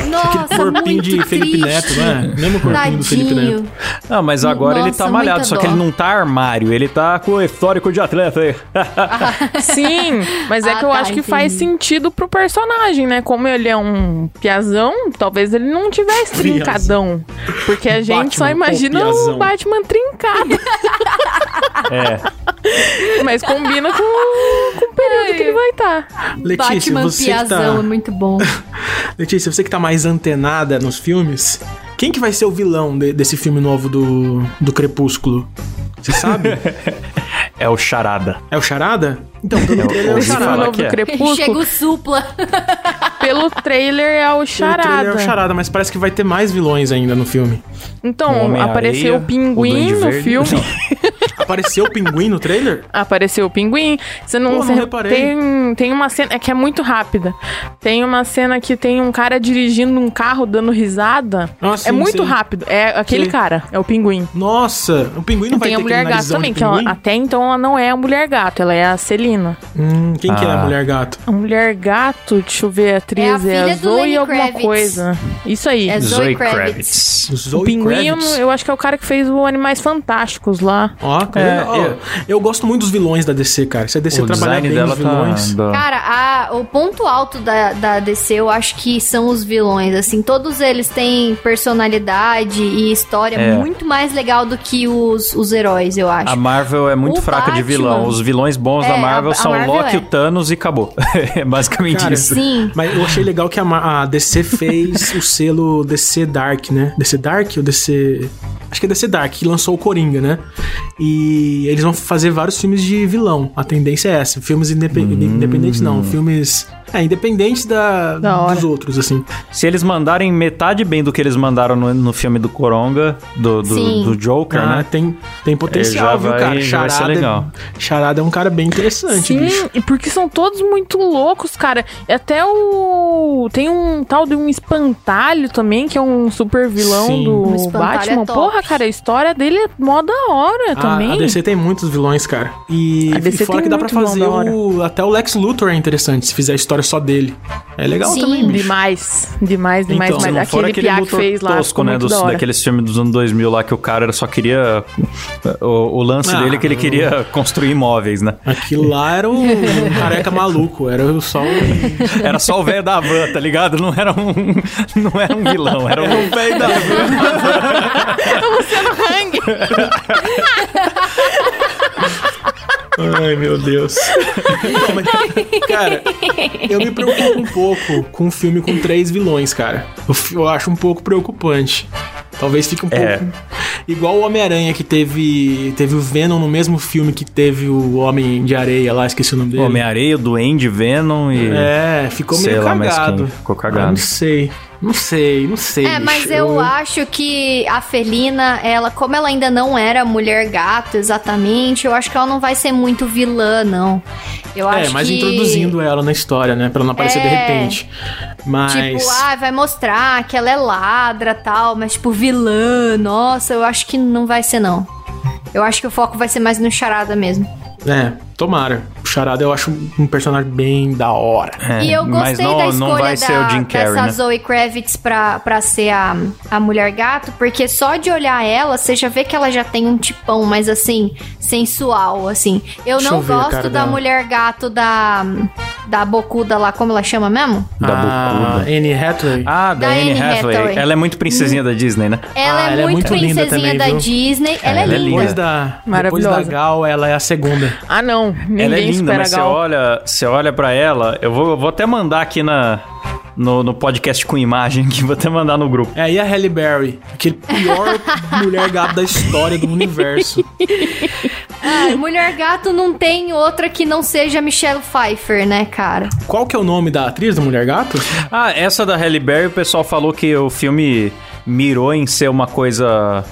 Nossa, Aquele corpinho muito de Felipe triste. Neto, né? Mesmo corpinho do Felipe Neto. Tadinho. Não, mas agora ele Nossa, tá malhado, só que dó. ele não tá armário, ele tá com o histórico de atleta aí. Sim, mas é Ah, que eu tá, acho que entendi. faz sentido pro personagem, né? Como ele é um piazão, talvez ele não tivesse trincadão. Porque a gente só Batman, imagina o. Batman trincado. É. mas combina com, com o período que ele vai tá. estar. Letícia, Batman você que piazão é tá... muito bom. Letícia, você que tá mais antenada nos filmes, quem que vai ser o vilão de- desse filme novo do, do Crepúsculo? Você sabe? É o Charada. é o Charada? Então, pelo Eu trailer é o falar filme Charada. novo é. Crepúsculo, Chega o supla. pelo trailer é o Pelo trailer Charada. é o Charada, mas parece que vai ter mais vilões ainda no filme. O Então, Homem-Areia, apareceu o o pinguim Duende no Verde. filme. Apareceu o pinguim no trailer? Apareceu o pinguim. Você não, Pô, não você- reparei. tem tem uma cena é que é muito rápida. Tem uma cena que tem um cara dirigindo um carro dando risada. Ah, sim, é muito sei. rápido. É aquele Sei. cara, é o pinguim. Nossa, o pinguim não vai tem ter a mulher gato também, que ela, até então ela não é a mulher gato, ela é a Celina. Hum, quem que é a Ah. mulher gato? A mulher gato, deixa eu ver, a É a atriz é a, filha do Zoe Lenny alguma Kravitz. coisa. Isso aí. É Zoe Zoe Kravitz. Kravitz. o Zoe pinguim, eu, Kravitz. eu acho que é o cara que fez o Animais Fantásticos lá. Ó, É, legal. eu- eu... gosto muito dos vilões da DC, cara. Se a DC O trabalhar design bem dela os vilões... tá. Cara, a- o ponto alto da, da DC eu acho que são os vilões. Assim, todos eles têm personalidade e história É. muito mais legal do que os, os heróis, eu acho. A Marvel é muito O fraca de Batman- vilão. Os vilões bons É, da Marvel a- a são o Marvel Loki, é. o Thanos e acabou. é basicamente Cara, isso. Sim. Mas achei legal que a, a DC fez o selo DC Dark, né? DC Dark ou DC... Acho que é DC Dark, que lançou o Coringa, né? E eles vão fazer vários filmes de vilão. A tendência é essa. Filmes indepe- independentes, não. Filmes... É, independentes da, Da dos outros, assim. Se eles mandarem metade bem do que eles mandaram no, no filme do Coronga, do, do, do Joker, Ah, né? tem, tem potencial, já viu, vai- cara? já vai ser Charada, legal. É, Charada é um cara bem interessante, Sim, bicho. e porque são todos muito loucos, cara. E Até o. Tem um tal de um espantalho também, que é um super vilão Sim. do Espantalho Batman. é. Porra, cara, a história dele é mó da hora A, também. a DC tem muitos vilões, cara. E, A DC e fora que dá pra fazer o. Até o Lex Luthor é interessante, se fizer história só dele. É legal Sim. também, bicho. Demais, demais, demais. Então, fora aquele aquele piá que fez lá. tosco, né? Dos, daqueles filmes dos anos 2000 lá que o cara só queria. O, o lance Ah, dele é que ele queria construir imóveis, né? Aquilo lá era um, um careca maluco, era só um... Era só o velho da van, tá ligado? Não era um. Não era um vilão, era um velho da van. Hang. Ai, meu Deus. Então, mas, cara, eu me preocupo um pouco com um filme com três vilões, cara. Eu, eu acho um pouco preocupante. Talvez fique um É. pouco. Igual o Homem-Aranha que teve. Teve o Venom no mesmo filme que teve o Homem de Areia lá, esqueci o nome dele. Homem-Areia, o Duende, Venom e. É, ficou Sei meio lá mais cagado. quem ficou cagado. não sei. Não sei, não sei. É, mas bicho. eu acho que a Felina, ela, como ela ainda não era mulher gato exatamente, eu acho que ela não vai ser muito vilã, não. Eu É, acho mas que... introduzindo ela na história, né? Pra ela não aparecer de É. repente. Mas. Tipo, ah, vai mostrar que ela é ladra tal, mas tipo, vilã, nossa, eu acho que não vai ser, não. Eu acho que o foco vai ser mais no charada mesmo. É, tomara. Charada eu acho um personagem bem da hora. É, E eu mas gostei não, da não escolha vai da, ser o Jim Carrey, dessa né? Zoe Kravitz pra, pra ser a, a mulher gato, porque só de olhar ela, você já vê que ela já tem um tipão mais assim, sensual, assim. Eu Deixa não eu gosto da dela. mulher gato da, da Bocuda lá, como ela chama mesmo? Da ah, Bocuda. Anne Hathaway. Ah, da, Da Anne Hathaway. Hathaway. Ela é muito princesinha da Disney, né? Ela, Ah, é, ela é muito, muito linda princesinha também, da viu? Disney. Ela é, ela é linda. Depois da, depois da Gal, ela é a segunda. Ah, não. Ninguém ela é linda, espera mas você olha, você olha pra ela, eu vou, eu vou até mandar aqui na, no, no podcast com imagem, que vou até mandar no grupo. É, e a Halle Berry? Aquele pior mulher gato da história do universo. Ah, mulher gato não tem outra que não seja Michelle Pfeiffer, né, cara? Qual que é o nome da atriz da mulher gato? Ah, essa da Halle Berry, o pessoal falou que o filme mirou em ser uma coisa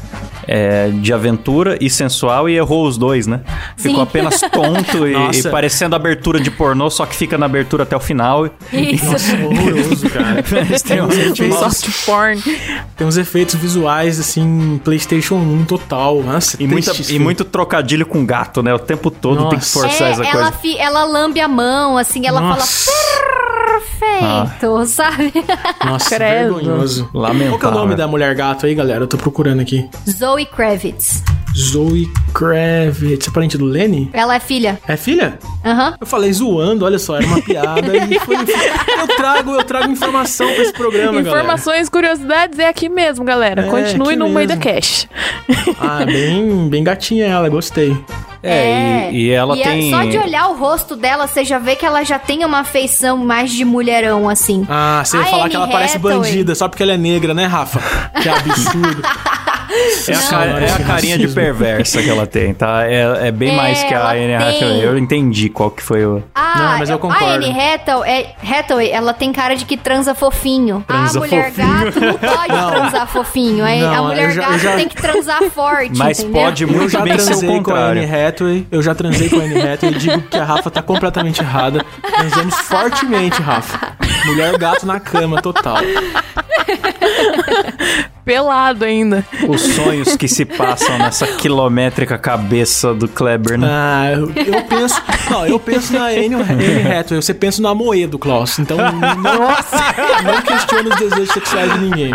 é, de aventura e sensual e errou os dois, né? Ficou Sim. apenas tonto e, Nossa. e parecendo abertura de pornô, só que fica na abertura até o final. Isso. Nossa, horroroso, cara. Têm uns efeitos- Soft porn. Tem uns efeitos visuais, assim, PlayStation 1 total. Nossa, E, muita, e muito trocadilho com gato, né? O tempo todo tem que Nossa. forçar É, essa ela, coisa. fi- ela lambe a mão, assim, ela Nossa. fala perfeito, sabe? Nossa, Credo. vergonhoso. Lamentável. Qual que é o nome da mulher gato aí, galera? Eu tô procurando aqui. Zoe Kravitz. Zoe Kravitz. É parente do Lenny? Ela é filha. É filha? Aham. Eu falei zoando, olha só, era uma piada e foi. Eu trago, eu trago informação pra esse programa, Informações, curiosidades é aqui mesmo, galera. É, Continue no meio da mesmo. cash. galera. Ah, bem, bem gatinha ela, gostei. É, e, e ela E é- tem. só de olhar o rosto dela, você já vê que ela já tem uma feição mais de mulherão, assim. Ah, você ia falar Anne que ela parece Hathaway. bandida só porque ela é negra, né, Rafa? Que absurdo. É a, ca- é a carinha de perversa que ela tem, tá? É, é bem É, mais que a Anne tem. Hathaway. Eu entendi qual que foi o... Ah, Não, mas eu A concordo. Anne Hathaway, é- Hathaway, ela tem cara de que transa fofinho. Transa a mulher fofinho. gato não pode transar fofinho. A, a Não, mulher eu já- eu gato já- tem que transar forte, Mas entendeu? pode Eu muito já bem ser o transei com a contrário. Anne Hathaway. Eu já transei com a Anne Hathaway e digo que a Rafa tá completamente errada. Transamos fortemente, Rafa. Mulher gato na cama, total. Pelado ainda. Os sonhos que se passam nessa quilométrica cabeça do Kleber, né? Ah, eu, eu penso. Não, eu penso na Anne, Hathaway. Você pensa na Moedo, Klaus. Então, não, não questione os desejos sexuais de ninguém.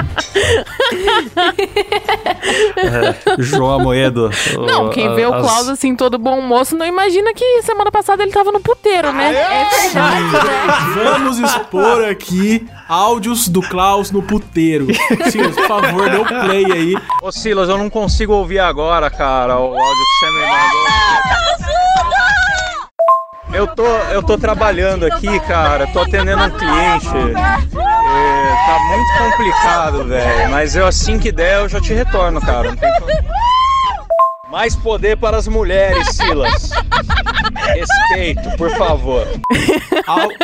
João Amoedo. Não, quem vê o as- Klaus assim, todo bom moço, não imagina que semana passada ele tava no puteiro, né? É verdade, né? Vamos expor aqui áudios do Klaus no puteiro. Silas, por favor, dê o play aí. Ô Silas, eu não consigo ouvir agora, cara, o áudio que você me mandou. Eu tô, eu tô trabalhando aqui, cara, tô atendendo um cliente. É, tá muito complicado, velho. Mas eu assim que der, eu já te retorno, cara. Não tem problema. Mais poder para as mulheres, Silas. Respeito, por favor.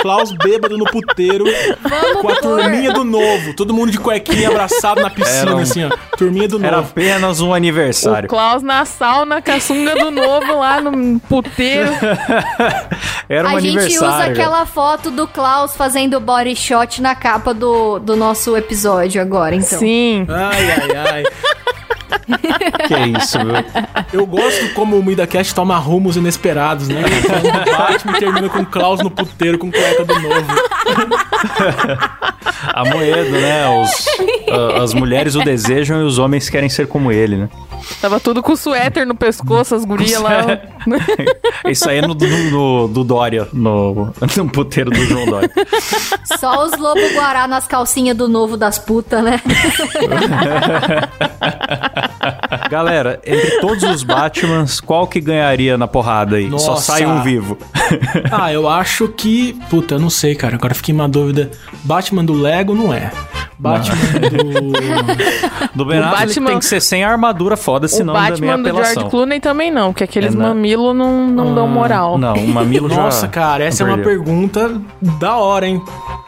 Klaus bêbado no puteiro Vamos com a pôr- turminha do novo. Todo mundo de cuequinha abraçado na piscina, Era um- assim, ó. Turminha do Era novo. apenas um O aniversário. Klaus na sauna, com a sunga do novo lá no puteiro. Era um a gente aniversário. usa aquela foto do Klaus fazendo body shot na capa do, do nosso episódio agora, então. Sim. Ai, ai, ai. Que é isso, viu? Eu gosto como o MuidaCast toma rumos inesperados, né? Falando do Batman e termina com o Klaus no puteiro com cueca do novo. A Moedo, né? Os, a- as mulheres o desejam e os homens querem ser como ele, né? Tava tudo com suéter no pescoço, as gurias lá. Isso aí é no, do, do- do Dória, no, no puteiro do João Dória. Só os lobos guará nas calcinhas do novo das putas, né? Galera, entre todos os Batmans, qual que ganharia na porrada aí? Só Nossa. sai um vivo. Ah, eu acho que. Puta, eu não sei, cara. Agora fiquei uma dúvida. Batman do Lego não é. Batman do. Do Ben O Affleck Batman- tem que ser sem armadura foda, o senão ainda é meio Batman do apelação. George Clooney também não, porque aqueles É, não. mamilos não, não dão moral. Não, o mamilo já... Nossa, cara, essa é uma perdeu. pergunta da hora, hein?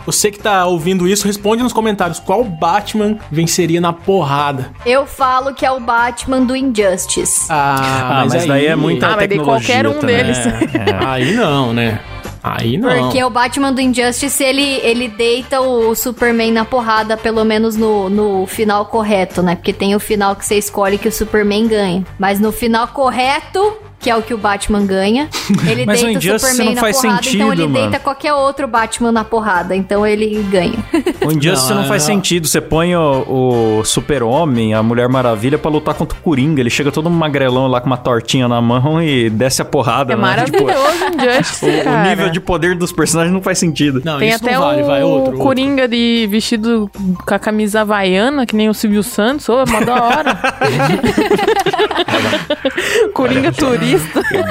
Você que tá ouvindo isso, responde nos comentários qual Batman venceria na porrada. Eu falo que é o Batman do Injustice. Ah, Ah, mas, daí é muita Ah, mas daí tecnologia qualquer um também. deles. É. Aí não, né? Aí não. Porque o Batman do Injustice, ele, ele deita o Superman na porrada, pelo menos no, no final correto, né? Porque tem o final que você escolhe que o Superman ganha. Mas no final correto, que é o que o Batman ganha, ele Mas o deita o Injustice Superman não na faz porrada, então ele sentido, mano. deita qualquer outro Batman na porrada, então ele ganha. O Injustice Não, não, faz não. sentido. Você põe o, o Super-Homem, a Mulher Maravilha, pra lutar contra o Coringa. Ele chega todo magrelão lá com uma tortinha na mão e desce a porrada. É né? Tipo, maravilhoso o Injustice, o, o nível de poder dos personagens não faz sentido. Não, Tem isso até não vale, o vai outro. outro. Coringa de vestido com a camisa havaiana, que nem o Silvio Santos. Ô, é mó da hora. Coringa turista.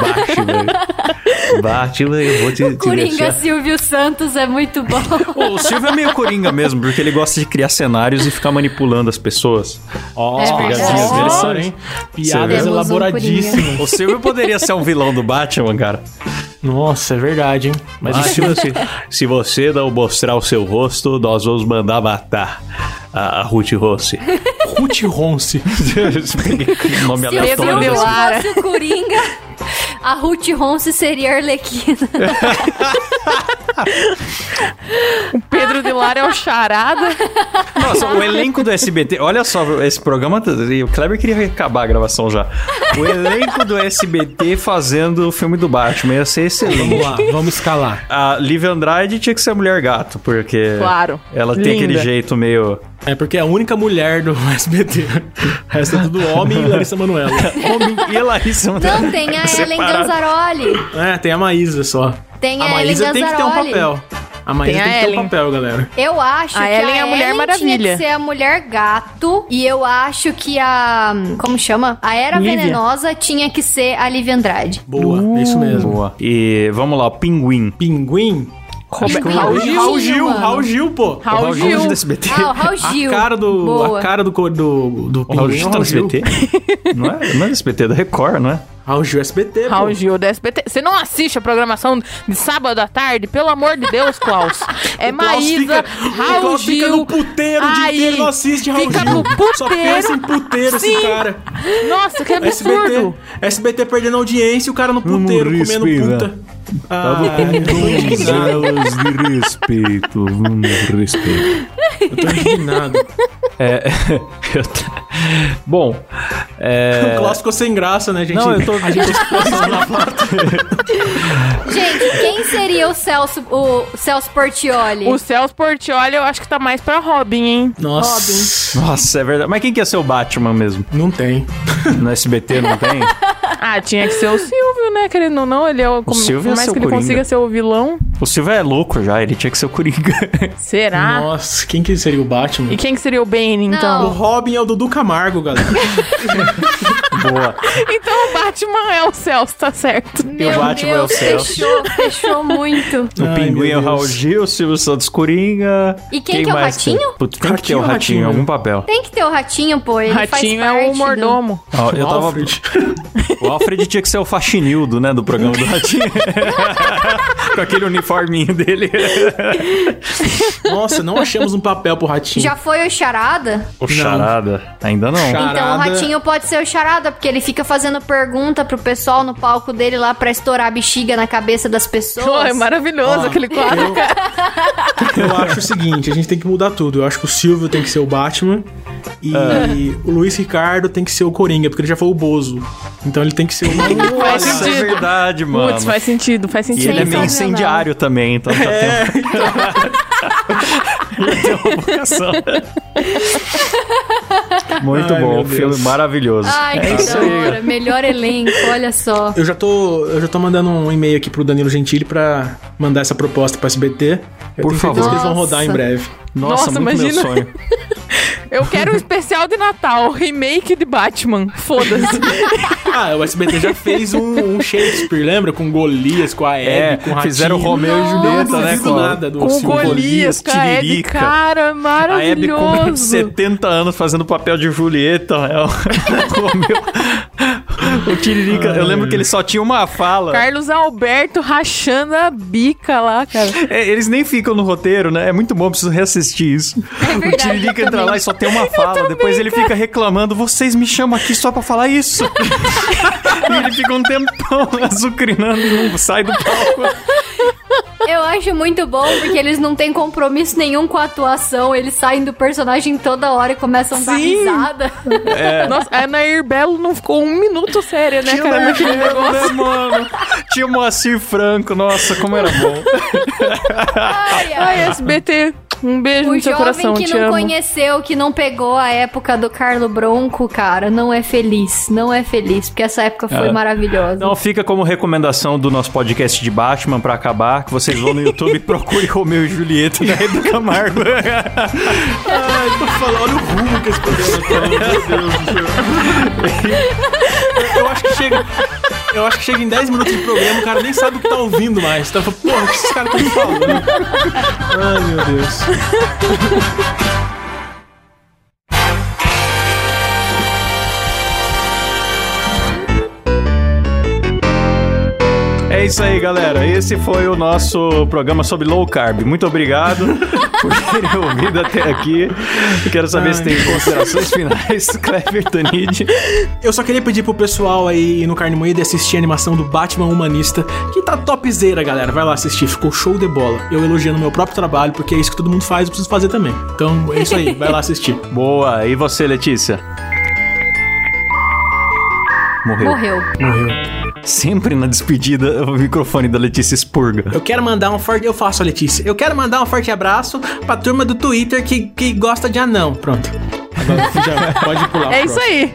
Bate, velho. Bate, velho. Eu vou te, te Coringa deixar. Silvio Santos é muito bom. O Silvio é meio Coringa mesmo, porque ele gosta de criar cenários e ficar manipulando as pessoas. Ó, É as pegadinhas dele são, hein? Piadas Temos um elaboradíssimas. O Silvio poderia ser um vilão do Batman, cara. Nossa, é verdade, hein? Mas Mas se você, se você não mostrar o seu rosto, nós vamos mandar matar a, a Ruth Rossi. Ruth Ronce. Nome Se aleatório. Desse- Lara. fosse o Coringa, a Ruth Ronce seria a Arlequina. O Pedro de Lara é o charada. Nossa, o elenco do SBT. Olha só, esse programa. O Kleber queria acabar a gravação já. O elenco do SBT fazendo o filme do Batman ia ser Vamos excelente. lá, vamos escalar. A Liv Andrade tinha que ser a mulher gato, porque. Claro. Ela tem Linda. aquele jeito meio. É porque é a única mulher do SBT. O resto é tudo homem e Larissa Manoela. Homem e Larissa Não, Manoela. tem a Ellen. Ganzaroli. É, tem a Maísa só. Tem a a Ellen Maísa tem que ter um papel. A Maísa Tem tem, a que ter um Ellen. papel, galera. Eu acho A que Ellen a é a Mulher Ellen Maravilha. tinha que ser a mulher gato. E eu acho que a... Como chama? A Era Lívia. Venenosa tinha que ser a Liv Andrade. Boa, é isso mesmo. Boa. E vamos lá, o Pinguim. Pinguim. Robe- que Raul Raul Gil. Gil. Raul Gil, mano. Raul Gil, pô. Raul O Raul Gil Gil. do SBT. Ah, o Raul Gil. A cara do. Boa. A cara do, do, do O Raul. Gil é tá no Gil. SBT? não, é, não é do SBT, é da Record, não é? Raul Gil SBT, Raul pô. Gil do SBT. Você não assiste a programação de sábado à tarde? Pelo amor de Deus, Klaus. É O Klaus Maísa, fica- o Raul Klaus fica Gil. no puteiro o dia Aí, inteiro, não assiste Raul fica Gil. no puteiro. Só pensa em puteiro esse Sim. cara. Nossa, que SBT, absurdo. SBT perdendo audiência e o cara no puteiro comendo respeita. Puta. Ah, eu de respeito, respeito. tô indignado. É, eu Bom, é... O Klaus ficou sem graça, né, gente? Não, eu tô- A gente passando na foto. Gente, quem seria o Celso, o Celso Portioli? O Celso Portioli eu acho que tá mais pra Robin, hein? Nossa, Nossa, é verdade. Mas quem que ia ser o Batman mesmo? não tem. No SBT não tem? Ah, tinha que ser o Silvio, né? Querendo ou não, ele é o. como- Silvio por ia mais ser que o ele Coringa. consiga ser o vilão. O Silvio é louco já, ele tinha que ser o Coringa. Será? Nossa, quem que seria o Batman? E quem que seria o Bane, O então? Robin é o Dudu Camargo, galera. Boa. Então o Batman é o Celso, tá certo. Meu o Batman é o Deus, Celso. fechou, fechou muito. O Ai, Pinguim é o Raul Deus. Gil, o Silvio Santos Coringa. E quem que é o mais tem? Ratinho? Putz, tem que ter Ratinho o Ratinho em Ratinho? algum papel. Tem que ter o ratinho, pô. Ele faz Ratinho parte é o do- mordomo. Ó, eu tava... Alfred. O Alfred tinha que ser o faxinildo, né, do programa do Ratinho. Com aquele uniforminho dele. Nossa, não achamos um papel pro Ratinho. Já foi o Charada? O Charada. Ainda não. Charada. Então o ratinho pode ser o Charada, porque ele fica fazendo pergunta pro pessoal no palco dele lá pra estourar a bexiga na cabeça das pessoas. Pô, é maravilhoso Ó, aquele quadro, eu- cara. Eu acho o seguinte, a gente tem que mudar tudo. Eu acho que o Silvio tem que ser o Batman e o Luiz Ricardo tem que ser o Coringa, porque ele já foi o Bozo. Então ele tem que ser o... Faz Isso é sentido. verdade, mano. Putz, faz sentido, faz E sentido. ele é meio incendiário também, então já É, tem, vocação. Muito Ai, bom, um filme maravilhoso. Ai, é que isso da aí. hora. Melhor elenco, olha só. Eu já tô, eu já tô mandando um e-mail aqui pro Danilo Gentili pra mandar essa proposta pro SBT. Eu Por favor. que eles vão rodar em breve. Nossa, Nossa, muito imagina. meu sonho. Eu quero um especial de Natal, remake de Batman. Foda-se. Ah, o SBT já fez um, um Shakespeare, lembra? Com Golias, com a Hebe, É, com o Ratinho. fizeram Romeu e. Julieta, né? Com, nada do Com. Golias, com a Hebe, cara, a Hebe com maravilhoso. 70 anos fazendo o papel de Julieta. É o Romeu. O Tiririca, eu lembro que ele só tinha uma fala. Carlos Alberto rachando a bica lá, cara. É, eles nem ficam no roteiro, né? É muito bom, preciso reassistir isso. o verdade, Tiririca eu entra lá e só tem uma fala. Depois ele fica reclamando: vocês me chamam aqui só pra falar isso. e ele fica um tempão azucrinando e não sai do palco. Eu acho muito bom porque eles não têm compromisso nenhum com a atuação. Eles saem do personagem toda hora e começam a dar risada. Nossa, a Nair Belo não ficou um minuto séria, né, cara? Tinha Naquele negócio. né, mano? Tinha o Moacir Franco, nossa, como era bom. Ai, ai. Ai, SBT, um beijo O no seu jovem coração, que te não amo. conheceu, que não pegou a época do Carlo Bronco, cara, não é feliz. Não é feliz, porque essa época foi É. maravilhosa. Então fica como recomendação do nosso podcast de Batman pra acabar, que vocês vão no YouTube e procurem Romeu e Julieta da Hebe Camargo. Ai, tô falando, olha o rumo que esse programa tá. Meu Deus do céu. Eu acho que chega. Eu acho que chega em 10 minutos de programa, o cara nem sabe o que tá ouvindo mais. Tá falando, porra, o que esses caras estão falando? Ai, meu Deus. É isso aí, galera. Esse foi o nosso programa sobre low carb. Muito obrigado por terem ouvido até aqui. Eu quero saber se tem considerações finais, Kleber Tanid. Eu só queria pedir pro pessoal aí no Carne Moída assistir a animação do Batman Humanista, que tá topzera, galera. Vai lá assistir, ficou show de bola. Eu elogiando meu próprio trabalho, porque é isso que todo mundo faz, eu preciso fazer também. Então é isso aí, vai lá assistir. Boa. E você, Letícia? Morreu. Morreu. Morreu. Sempre na despedida, o microfone da Letícia expurga. Eu quero mandar um forte. Eu faço, Letícia. Eu quero mandar um forte abraço pra turma do Twitter que, que gosta de anão. Pronto. Agora já pode pular. É isso aí.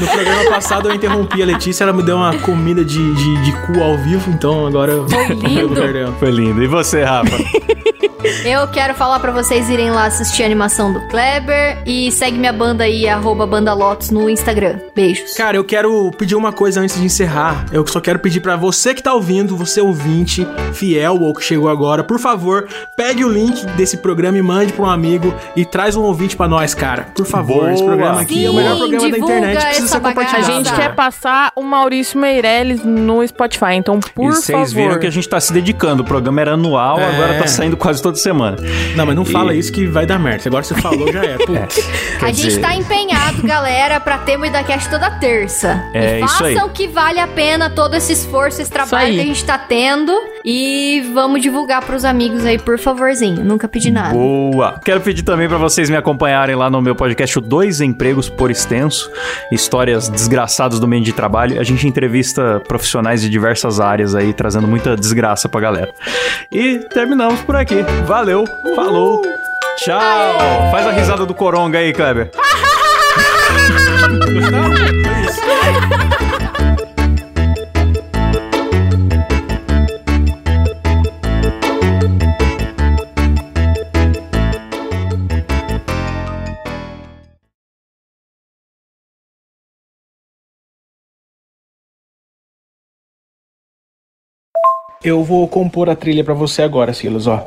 No programa passado eu interrompi a Letícia, ela me deu uma comida de, de, de cu ao vivo, então agora eu Foi lindo. Foi lindo. E você, Rafa? Eu quero falar pra vocês irem lá assistir a animação do Kleber e segue minha banda aí, arroba Bandalotos no Instagram. Beijos. Cara, eu quero pedir uma coisa antes de encerrar. Eu só quero pedir pra você que tá ouvindo, você ouvinte, fiel ou que chegou agora, por favor, pegue o link desse programa e mande pra um amigo e traz um ouvinte pra nós, cara. Por favor, Boa. esse programa aqui é o melhor Sim, programa da internet, precisa ser compartilhado. A gente quer passar o Maurício Meirelles no Spotify, então por e vocês favor. viram que a gente tá se dedicando. O programa era anual, É. agora tá saindo quase toda semana. Não, mas não fala E- isso que vai dar merda. Agora você falou, já é. Putz. Quer a gente dizer- tá empenhado, galera, pra ter o IdaCast toda terça. É, e isso aí. façam que vale a pena todo esse esforço, esse trabalho que a gente tá tendo. E vamos divulgar pros amigos aí, por favorzinho. Nunca pedi nada. Boa! Quero pedir também pra vocês me acompanharem lá no meu podcast o Dois Empregos por Extenso, histórias desgraçadas do meio de trabalho. A gente entrevista profissionais de diversas áreas aí, trazendo muita desgraça pra galera. E terminamos por aqui. Valeu, falou, tchau! Faz a risada do Coronga aí, Kleber. Eu vou compor a trilha pra você agora, Silas, ó.